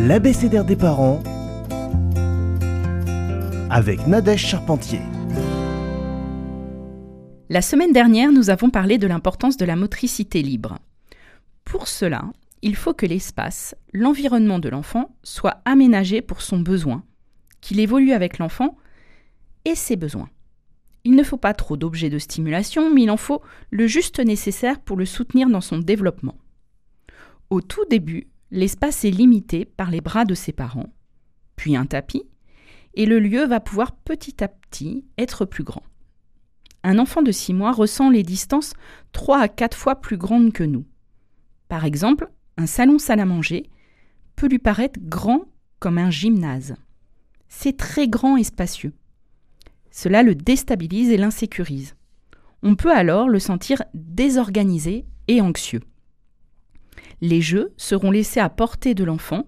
l'abécédaire des parents avec Nadège Charpentier. La semaine dernière, nous avons parlé de l'importance de la motricité libre. Pour cela, il faut que l'espace, l'environnement de l'enfant soit aménagé pour son besoin, qu'il évolue avec l'enfant et ses besoins. Il ne faut pas trop d'objets de stimulation, mais il en faut le juste nécessaire pour le soutenir dans son développement. Au tout début, l'espace est limité par les bras de ses parents, puis un tapis, et le lieu va pouvoir petit à petit être plus grand. Un enfant de 6 mois ressent les distances 3 à 4 fois plus grandes que nous. Par exemple, un salon salle à manger peut lui paraître grand comme un gymnase. C'est très grand et spacieux. Cela le déstabilise et l'insécurise. On peut alors le sentir désorganisé et anxieux. Les jeux seront laissés à portée de l'enfant,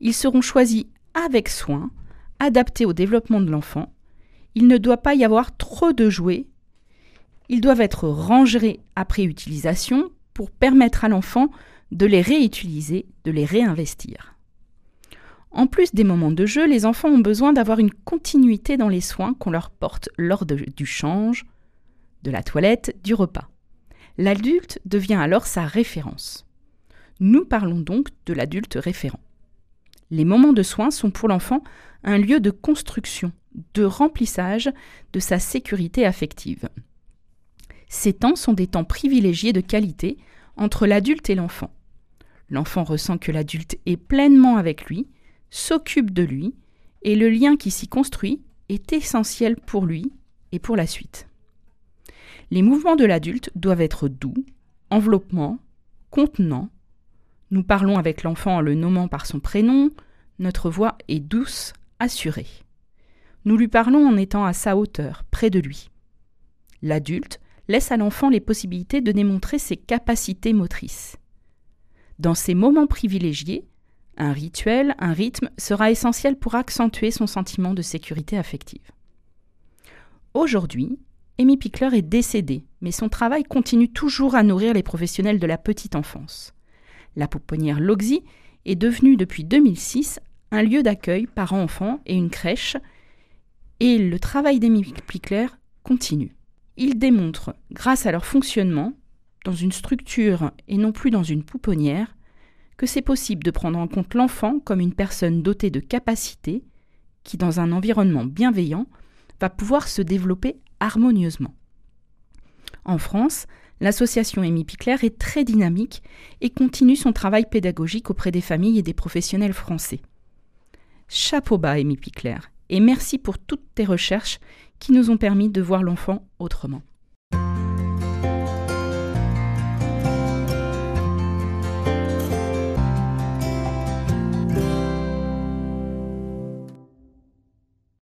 ils seront choisis avec soin, adaptés au développement de l'enfant. Il ne doit pas y avoir trop de jouets. Ils doivent être rangés après utilisation pour permettre à l'enfant de les réutiliser, de les réinvestir. En plus des moments de jeu, les enfants ont besoin d'avoir une continuité dans les soins qu'on leur porte lors du change, de la toilette, du repas. L'adulte devient alors sa référence. Nous parlons donc de l'adulte référent. Les moments de soins sont pour l'enfant un lieu de construction, de remplissage de sa sécurité affective. Ces temps sont des temps privilégiés de qualité entre l'adulte et l'enfant. L'enfant ressent que l'adulte est pleinement avec lui, s'occupe de lui, et le lien qui s'y construit est essentiel pour lui et pour la suite. Les mouvements de l'adulte doivent être doux, enveloppement, contenants. Nous parlons avec l'enfant en le nommant par son prénom, notre voix est douce, assurée. Nous lui parlons en étant à sa hauteur, près de lui. L'adulte laisse à l'enfant les possibilités de démontrer ses capacités motrices. Dans ces moments privilégiés, un rituel, un rythme sera essentiel pour accentuer son sentiment de sécurité affective. Aujourd'hui, Amy Pickler est décédée, mais son travail continue toujours à nourrir les professionnels de la petite enfance. La pouponnière Loxy est devenue depuis 2006 un lieu d'accueil parents-enfants et une crèche, et le travail d'Amy Pickler continue. Ils démontrent, grâce à leur fonctionnement, dans une structure et non plus dans une pouponnière, que c'est possible de prendre en compte l'enfant comme une personne dotée de capacités qui, dans un environnement bienveillant, va pouvoir se développer harmonieusement. En France, l'association Amy Pickler est très dynamique et continue son travail pédagogique auprès des familles et des professionnels français. Chapeau bas, Amy Pickler, et merci pour toutes tes recherches qui nous ont permis de voir l'enfant autrement.